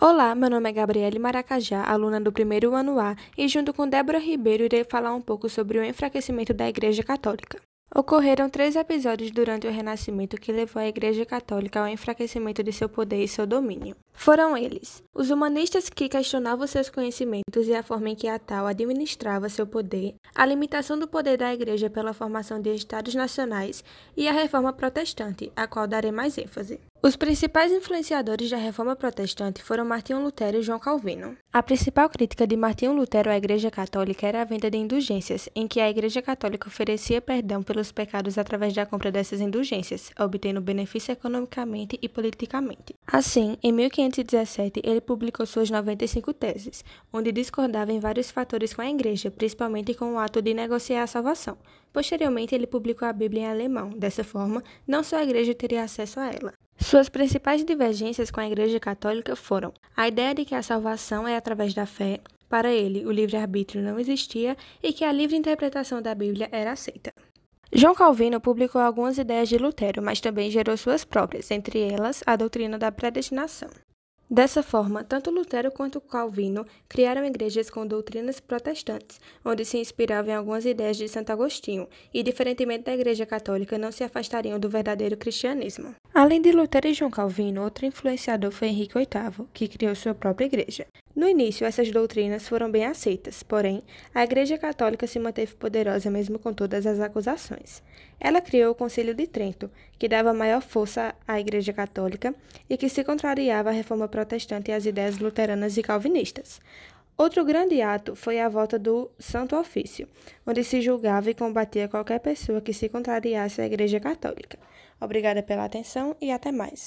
Olá, meu nome é Gabriele Maracajá, aluna do primeiro ano A, e junto com Débora Ribeiro irei falar um pouco sobre o enfraquecimento da Igreja Católica. Ocorreram três episódios durante o Renascimento que levou a Igreja Católica ao enfraquecimento de seu poder e seu domínio. Foram eles: os humanistas que questionavam seus conhecimentos e a forma em que a tal administrava seu poder, a limitação do poder da Igreja pela formação de estados nacionais e a reforma protestante, a qual darei mais ênfase. Os principais influenciadores da Reforma Protestante foram Martinho Lutero e João Calvino. A principal crítica de Martinho Lutero à Igreja Católica era a venda de indulgências, em que a Igreja Católica oferecia perdão pelos pecados através da compra dessas indulgências, obtendo benefício economicamente e politicamente. Assim, em 1517, ele publicou suas 95 teses, onde discordava em vários fatores com a Igreja, principalmente com o ato de negociar a salvação. Posteriormente, ele publicou a Bíblia em alemão. Dessa forma, não só a Igreja teria acesso a ela. Suas principais divergências com a Igreja Católica foram a ideia de que a salvação é através da fé, para ele o livre-arbítrio não existia e que a livre interpretação da Bíblia era aceita. João Calvino publicou algumas ideias de Lutero, mas também gerou suas próprias, entre elas a doutrina da predestinação. Dessa forma, tanto Lutero quanto Calvino criaram igrejas com doutrinas protestantes, onde se inspiravam em algumas ideias de Santo Agostinho, e, diferentemente da Igreja Católica, não se afastariam do verdadeiro cristianismo. Além de Lutero e João Calvino, outro influenciador foi Henrique VIII, que criou sua própria igreja. No início, essas doutrinas foram bem aceitas, porém, a Igreja Católica se manteve poderosa mesmo com todas as acusações. Ela criou o Concílio de Trento, que dava maior força à Igreja Católica e que se contrariava à reforma protestante e às ideias luteranas e calvinistas. Outro grande ato foi a volta do Santo Ofício, onde se julgava e combatia qualquer pessoa que se contrariasse à Igreja Católica. Obrigada pela atenção e até mais.